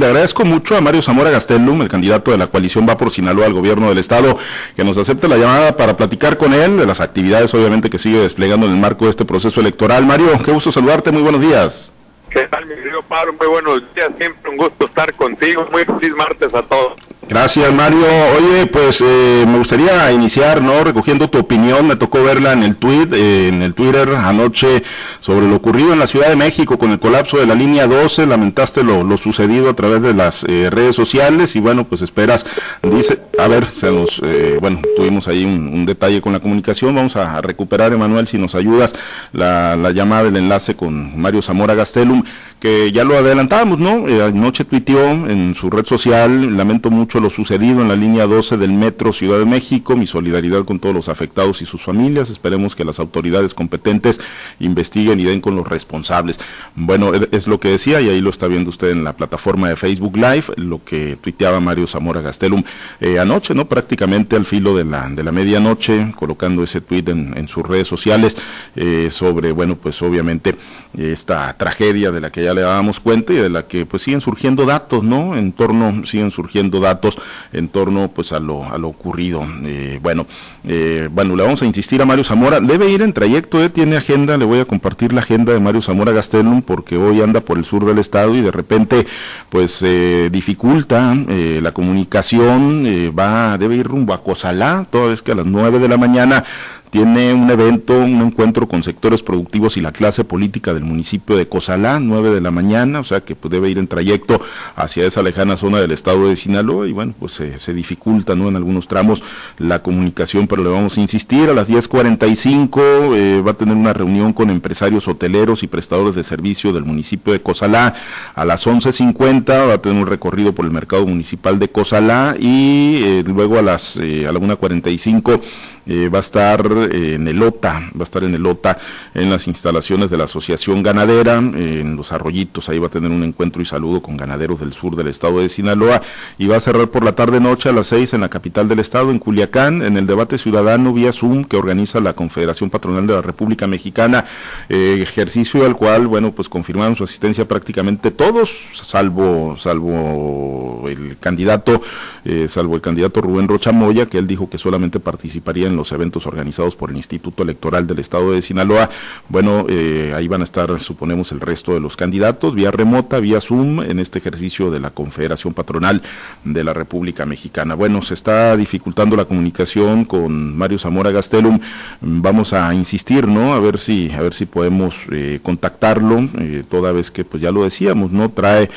Le agradezco mucho a Mario Zamora Gastelum, el candidato de la coalición Va por Sinaloa al gobierno del estado, que nos acepte la llamada para platicar con él de las actividades, obviamente, que sigue desplegando en el marco de este proceso electoral. Mario, qué gusto saludarte, muy buenos días. ¿Qué tal, mi querido Pablo? Muy buenos días, siempre un gusto estar contigo. Muy feliz martes a todos. Gracias, Mario. Oye, pues eh, me gustaría iniciar, ¿no? Recogiendo tu opinión. Me tocó verla en el tweet, eh, en el Twitter anoche sobre lo ocurrido en la Ciudad de México con el colapso de la línea 12. Lamentaste lo, sucedido a través de las eh, redes sociales y bueno, pues esperas. Dice, a ver, se nos, bueno, tuvimos ahí un, detalle con la comunicación. Vamos a, recuperar, Emanuel, si nos ayudas, la, la llamada, el enlace con Mario Zamora Gastelum, que ya lo adelantábamos, ¿no? anoche tuiteó en su red social, lamento mucho lo sucedido en la línea 12 del Metro Ciudad de México, mi solidaridad con todos los afectados y sus familias, esperemos que las autoridades competentes investiguen y den con los responsables. Bueno, e, es lo que decía y ahí lo está viendo usted en la plataforma de Facebook Live, lo que tuiteaba Mario Zamora Gastelum eh, anoche, ¿no? Prácticamente al filo de la, de la medianoche, colocando ese tuit en, sus redes sociales eh, sobre, bueno, pues obviamente esta tragedia de la que ya le dábamos cuenta y de la que pues siguen surgiendo datos, ¿no? En torno, siguen surgiendo datos en torno pues a lo, a lo ocurrido. Eh, bueno, eh, bueno, le vamos a insistir a Mario Zamora, debe ir en trayecto, eh, tiene agenda, le voy a compartir la agenda de Mario Zamora Gastelum porque hoy anda por el sur del estado y de repente pues dificulta la comunicación, va, debe ir rumbo a Cozalá, toda vez que a las 9 de la mañana tiene un evento, un encuentro con sectores productivos y la clase política del municipio de Cozalá, 9 de la mañana, o sea que pues, debe ir en trayecto hacia esa lejana zona del estado de Sinaloa y bueno, pues se dificulta ¿no? en algunos tramos la comunicación, pero le vamos a insistir, a las 10.45 eh, va a tener una reunión con empresarios hoteleros y prestadores de servicio del municipio de Cozalá, a las 11.50 va a tener un recorrido por el mercado municipal de Cozalá y eh, luego a las eh, a la 1.45 eh, va a estar en el OTA, va a estar en el OTA en las instalaciones de la Asociación Ganadera, en Los Arroyitos, ahí va a tener un encuentro y saludo con ganaderos del sur del estado de Sinaloa y va a cerrar por la tarde-noche a las seis en la capital del estado, en Culiacán, en el debate ciudadano vía Zoom que organiza la Confederación Patronal de la República Mexicana, eh, ejercicio al cual, bueno, pues confirmaron su asistencia prácticamente todos, salvo, salvo el candidato, eh, salvo el candidato Rubén Rocha Moya, que él dijo que solamente participaría en los eventos organizados por el Instituto Electoral del Estado de Sinaloa. Bueno, eh, ahí van a estar, suponemos, el resto de los candidatos, vía remota, vía Zoom, en este ejercicio de la Confederación Patronal de la República Mexicana. Bueno, se está dificultando la comunicación con Mario Zamora Gastelum. Vamos a insistir, ¿no? A ver si, a ver si podemos eh, contactarlo, eh, toda vez que, pues ya lo decíamos, ¿no? Trae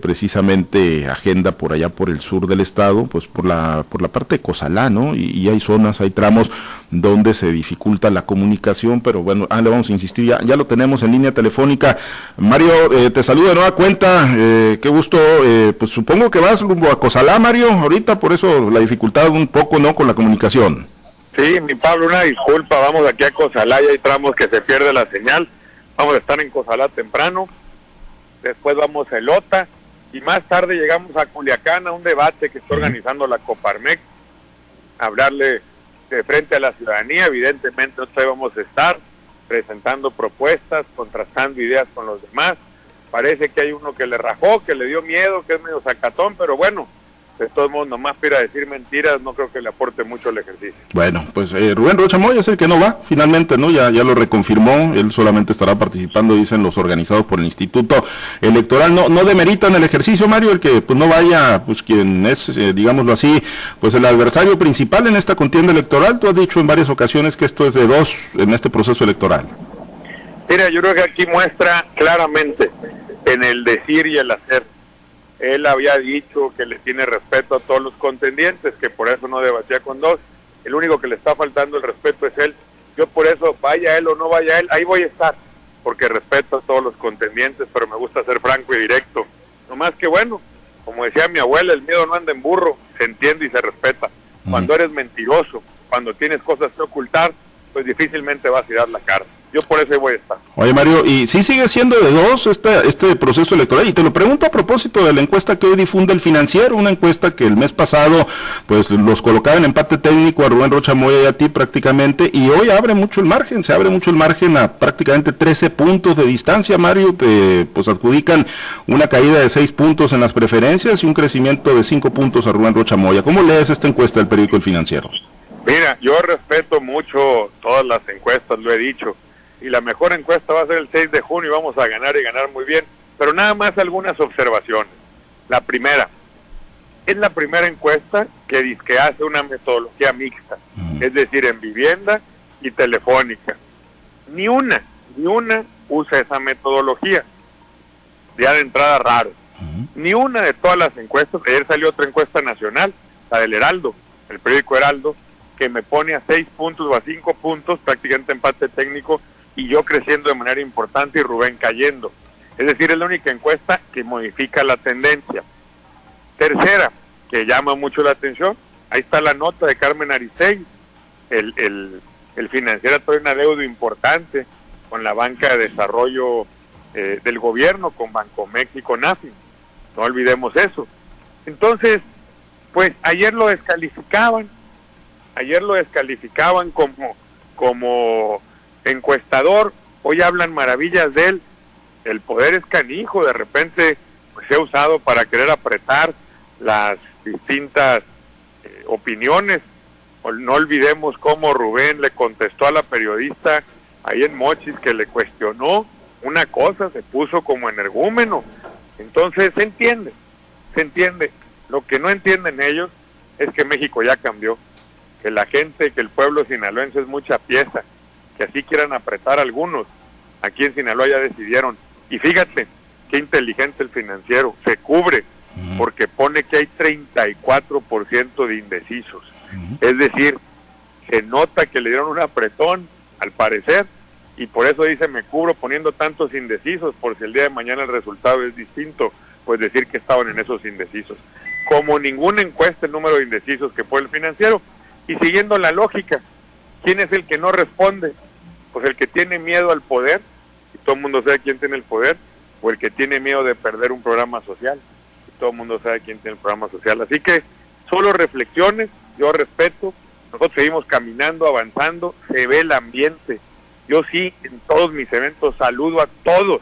precisamente agenda por allá por el sur del estado, pues por la, por la parte de Cozalá, ¿no? Y, hay zonas, hay donde se dificulta la comunicación, pero bueno, ah, le vamos a insistir, ya, ya lo tenemos en línea telefónica. Mario, eh, te saludo de nueva cuenta, eh, qué gusto, eh, pues supongo que vas rumbo a Cosalá, Mario, ahorita, por eso la dificultad un poco, ¿no?, con la comunicación. Sí, mi Pablo, una disculpa, vamos aquí a Cosalá y hay tramos que se pierde la señal, vamos a estar en Cosalá temprano, después vamos a Elota, y más tarde llegamos a Culiacán a un debate que está organizando la Coparmex, hablarle de frente a la ciudadanía, evidentemente nosotros vamos a estar presentando propuestas, contrastando ideas con los demás. Parece que hay uno que le rajó, que le dio miedo, que es medio sacatón, pero bueno, de todos modos, nomás para decir mentiras, no creo que le aporte mucho el ejercicio. Bueno, pues eh, Rubén Rocha Moya es el que no va, finalmente, ¿no? Ya, ya lo reconfirmó, él solamente estará participando, dicen los organizados por el Instituto Electoral. No, no demeritan el ejercicio, Mario, el que pues no vaya, pues quien es, eh, digámoslo así, pues el adversario principal en esta contienda electoral. Tú has dicho en varias ocasiones que esto es de dos en este proceso electoral. Mira, yo creo que aquí muestra claramente en el decir y el hacer él había dicho que le tiene respeto a todos los contendientes, que por eso no debatía con dos. El único que le está faltando el respeto es él. Yo por eso, vaya él o no vaya él, ahí voy a estar, porque respeto a todos los contendientes, pero me gusta ser franco y directo. No más que bueno, como decía mi abuela, el miedo no anda en burro, se entiende y se respeta. Cuando eres mentiroso, cuando tienes cosas que ocultar, pues difícilmente vas a dar la cara. Yo por eso voy a estar. Oye Mario, ¿y si sigue siendo de dos este, este proceso electoral? Y te lo pregunto a propósito de la encuesta que hoy difunde el financiero, una encuesta que el mes pasado pues los colocaba en empate técnico a Rubén Rocha Moya y a ti prácticamente, y hoy abre mucho el margen, se abre mucho el margen a prácticamente 13 puntos de distancia, Mario, te pues adjudican una caída de 6 puntos en las preferencias y un crecimiento de 5 puntos a Rubén Rocha Moya. ¿Cómo lees esta encuesta del periódico El Financiero? Mira, yo respeto mucho todas las encuestas, lo he dicho y la mejor encuesta va a ser el 6 de junio y vamos a ganar y ganar muy bien. Pero nada más algunas observaciones. La primera, es la primera encuesta que dice que hace una metodología mixta, es decir, en vivienda y telefónica. Ni una, ni una usa esa metodología. Ya de entrada raro. Ni una de todas las encuestas, ayer salió otra encuesta nacional, la del Heraldo, el periódico Heraldo, que me pone a seis puntos o a cinco puntos, prácticamente empate técnico, y yo creciendo de manera importante y Rubén cayendo. Es decir, es la única encuesta que modifica la tendencia. Tercera, que llama mucho la atención, ahí está la nota de Carmen Aristegui. El, el, el financiero trae una deuda importante con la banca de desarrollo eh, del gobierno, con Banco México, NAFI. No olvidemos eso. Entonces, pues ayer lo descalificaban, ayer lo descalificaban como, como encuestador, hoy hablan maravillas de él, el poder es canijo, de repente pues, se ha usado para querer apretar las distintas eh, opiniones. No olvidemos cómo Rubén le contestó a la periodista ahí en Mochis que le cuestionó una cosa, se puso como energúmeno. Entonces se entiende, se entiende. Lo que no entienden ellos es que México ya cambió, que la gente, que el pueblo sinaloense es mucha pieza, que así quieran apretar algunos. Aquí en Sinaloa ya decidieron. Y fíjate, qué inteligente el financiero, se cubre porque pone que hay 34% de indecisos. Es decir, se nota que le dieron un apretón, al parecer, y por eso dice me cubro poniendo tantos indecisos, por si el día de mañana el resultado es distinto, pues decir que estaban en esos indecisos. Como ninguna encuesta el número de indecisos que fue el financiero, y siguiendo la lógica, ¿quién es el que no responde? Pues el que tiene miedo al poder, y todo el mundo sabe quién tiene el poder, o el que tiene miedo de perder un programa social, y todo el mundo sabe quién tiene el programa social. Así que solo reflexiones, yo respeto, nosotros seguimos caminando, avanzando, se ve el ambiente. Yo sí, en todos mis eventos saludo a todos,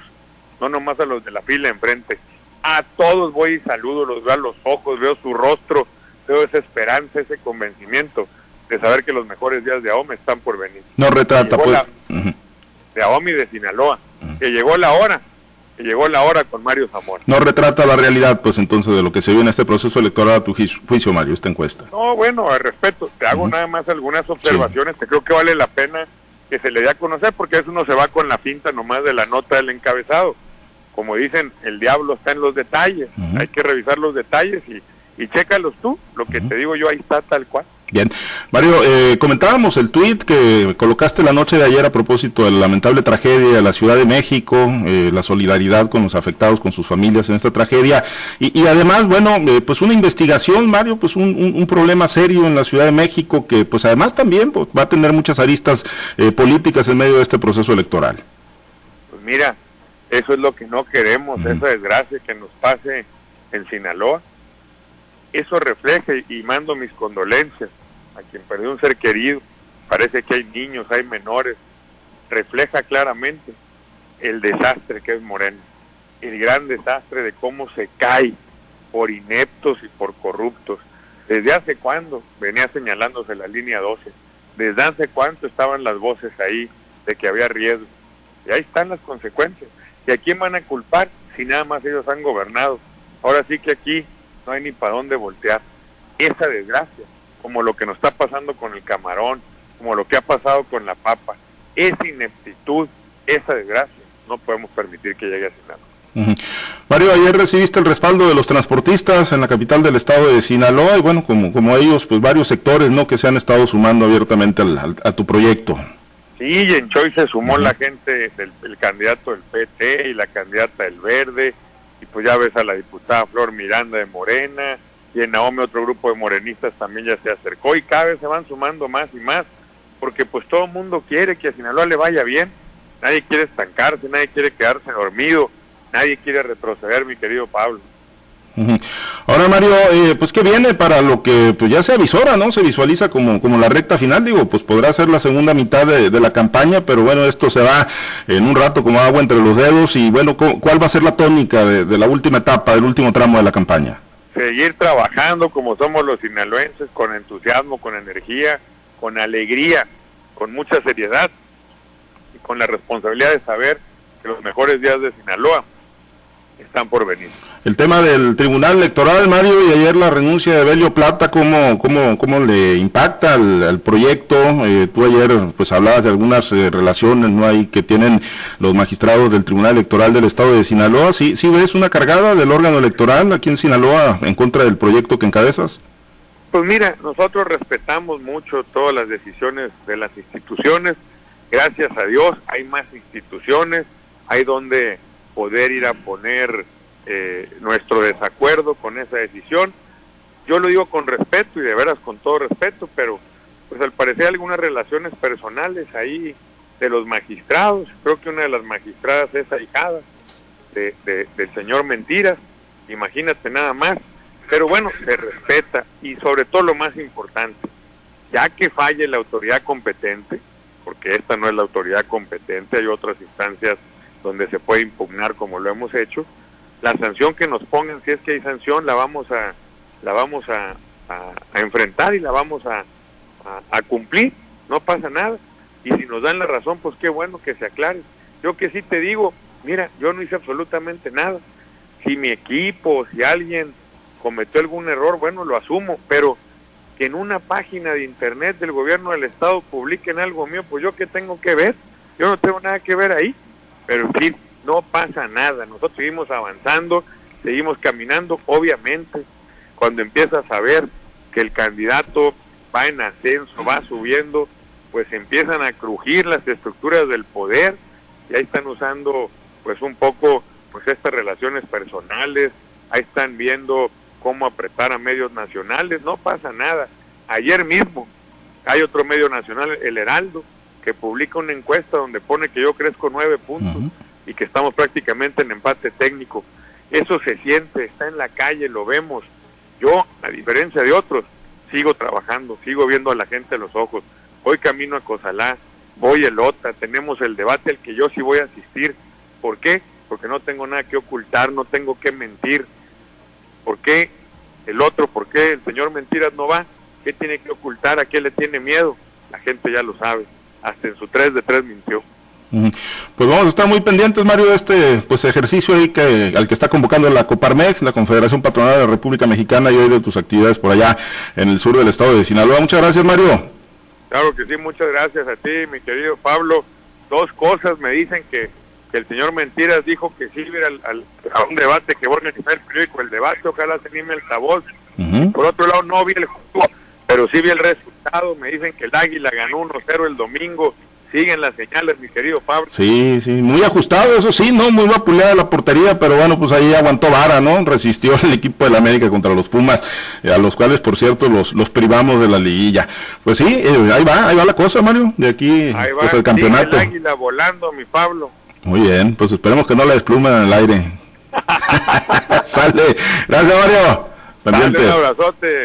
no nomás a los de la fila enfrente, a todos voy y saludo, los veo a los ojos, veo su rostro, veo esa esperanza, ese convencimiento de saber que los mejores días de AOME están por venir. No retrata, pues. De AOME y de Sinaloa, que llegó la hora, que llegó la hora con Mario Zamora. No retrata la realidad, pues entonces, de lo que se vio en este proceso electoral a tu juicio, Mario, esta encuesta. No, bueno, al respeto, te hago nada más algunas observaciones que creo que vale la pena que se le dé a conocer, porque eso no se va con la finta nomás de la nota del encabezado. Como dicen, el diablo está en los detalles, hay que revisar los detalles y, y chécalos tú, lo que te digo yo ahí está tal cual. Bien, Mario, eh, comentábamos el tuit que colocaste la noche de ayer a propósito de la lamentable tragedia de la Ciudad de México, eh, la solidaridad con los afectados, con sus familias en esta tragedia, y, además, bueno, eh, pues una investigación, Mario, pues un, problema serio en la Ciudad de México que, pues además también pues, va a tener muchas aristas políticas en medio de este proceso electoral. Pues mira, eso es lo que no queremos, esa desgracia que nos pase en Sinaloa eso refleja y mando mis condolencias a quien perdió un ser querido. Parece que hay niños, hay menores. Refleja claramente el desastre que es Moreno, el gran desastre de cómo se cae por ineptos y por corruptos. ¿Desde hace cuándo venía señalándose la línea 12? ¿Desde hace cuánto estaban las voces ahí de que había riesgo? Y ahí están las consecuencias. ¿Y a quién van a culpar si nada más ellos han gobernado? Ahora sí que aquí no hay ni para dónde voltear. Esa desgracia, como lo que nos está pasando con el camarón, como lo que ha pasado con la papa, esa ineptitud, esa desgracia, no podemos permitir que llegue a Sinaloa. Mario, ayer recibiste el respaldo de los transportistas en la capital del estado de Sinaloa y bueno, como, como ellos, pues varios sectores, ¿no? Que se han estado sumando abiertamente a tu proyecto. Sí, y en Choy se sumó la gente, del, el candidato del PT y la candidata del Verde, y pues ya ves a la diputada Flor Miranda de Morena, y en Naomi otro grupo de morenistas también ya se acercó y cada vez se van sumando más y más, porque pues todo el mundo quiere que a Sinaloa le vaya bien, Nadie quiere estancarse, nadie quiere quedarse dormido, nadie quiere retroceder, mi querido Pablo. Ahora Mario, eh, pues que viene para lo que pues ya se avisora, ¿no? Se visualiza como, como la recta final, digo, pues podrá ser la segunda mitad de, la campaña, pero bueno, esto se va en un rato como agua entre los dedos y bueno, ¿cuál va a ser la tónica de, la última etapa, del último tramo de la campaña? Seguir trabajando como somos los sinaloenses, con entusiasmo, con energía, con alegría, con mucha seriedad y con la responsabilidad de saber que los mejores días de Sinaloa están por venir. El tema del Tribunal Electoral, Mario, y ayer la renuncia de Belio Plata, ¿cómo, cómo, cómo le impacta al, proyecto? Eh, tú ayer pues hablabas de algunas eh, relaciones no hay que tienen los magistrados del Tribunal Electoral del Estado de Sinaloa. ¿Sí, ¿Sí ves una cargada del órgano electoral aquí en Sinaloa en contra del proyecto que encabezas? Pues mira, nosotros respetamos mucho todas las decisiones de las instituciones. Gracias a Dios hay más instituciones, hay donde poder ir a poner eh, nuestro desacuerdo con esa decisión. Yo lo digo con respeto y de veras con todo respeto, pero pues al parecer algunas relaciones personales ahí de los magistrados. Creo que una de las magistradas es ahijada de, del señor Mentiras, imagínate nada más. Pero bueno, se respeta y sobre todo lo más importante, ya que falle la autoridad competente, porque esta no es la autoridad competente, hay otras instancias donde se puede impugnar como lo hemos hecho. La sanción que nos pongan, si es que hay sanción, la vamos a, la vamos a, enfrentar y la vamos a, a, cumplir, no pasa nada. Y si nos dan la razón, pues qué bueno que se aclare. Yo que sí te digo, mira, yo no hice absolutamente nada. Si mi equipo, si alguien cometió algún error, bueno, lo asumo, pero que en una página de internet del gobierno del estado publiquen algo mío, pues yo qué tengo que ver, yo no tengo nada que ver ahí pero fin, no pasa nada, nosotros seguimos avanzando, seguimos caminando, obviamente, cuando empiezas a ver que el candidato va en ascenso, va subiendo, pues empiezan a crujir las estructuras del poder y ahí están usando pues un poco pues estas relaciones personales, ahí están viendo cómo apretar a medios nacionales, no pasa nada. Ayer mismo hay otro medio nacional, el Heraldo, que publica una encuesta donde pone que yo crezco nueve puntos y que estamos prácticamente en empate técnico. Eso se siente, está en la calle, lo vemos. Yo, a diferencia de otros, sigo trabajando, sigo viendo a la gente los ojos. Hoy camino a Cozalá, voy el OTA, tenemos el debate al que yo sí voy a asistir. ¿Por qué? Porque no tengo nada que ocultar, no tengo que mentir. ¿Por qué el otro, por qué el señor Mentiras no va? ¿Qué tiene que ocultar? ¿A qué le tiene miedo? La gente ya lo sabe hasta en su 3 de 3 mintió. Pues vamos a estar muy pendientes, Mario, de este pues ejercicio ahí que, al que está convocando la Coparmex, la Confederación Patronal de la República Mexicana, y hoy de tus actividades por allá en el sur del estado de Sinaloa. Muchas gracias, Mario. Claro que sí, muchas gracias a ti, mi querido Pablo. Dos cosas me dicen que, el señor Mentiras dijo que sí al, al, a un debate que va a organizar el periódico, el debate, ojalá se anime el sabor. Por otro lado, no vi el juego pero sí vi el resultado, me dicen que el Águila ganó 1-0 el domingo, siguen las señales, mi querido Pablo. Sí, sí, muy ajustado, eso sí, ¿no? Muy vapuleada la portería, pero bueno, pues ahí aguantó vara, ¿no? Resistió el equipo de la América contra los Pumas, eh, a los cuales, por cierto, los, los privamos de la liguilla. Pues sí, eh, ahí va, ahí va la cosa, Mario, de aquí, ahí va, pues el campeonato. el Águila volando, mi Pablo. Muy bien, pues esperemos que no la desplumen en el aire. Sale, gracias Mario. un abrazote.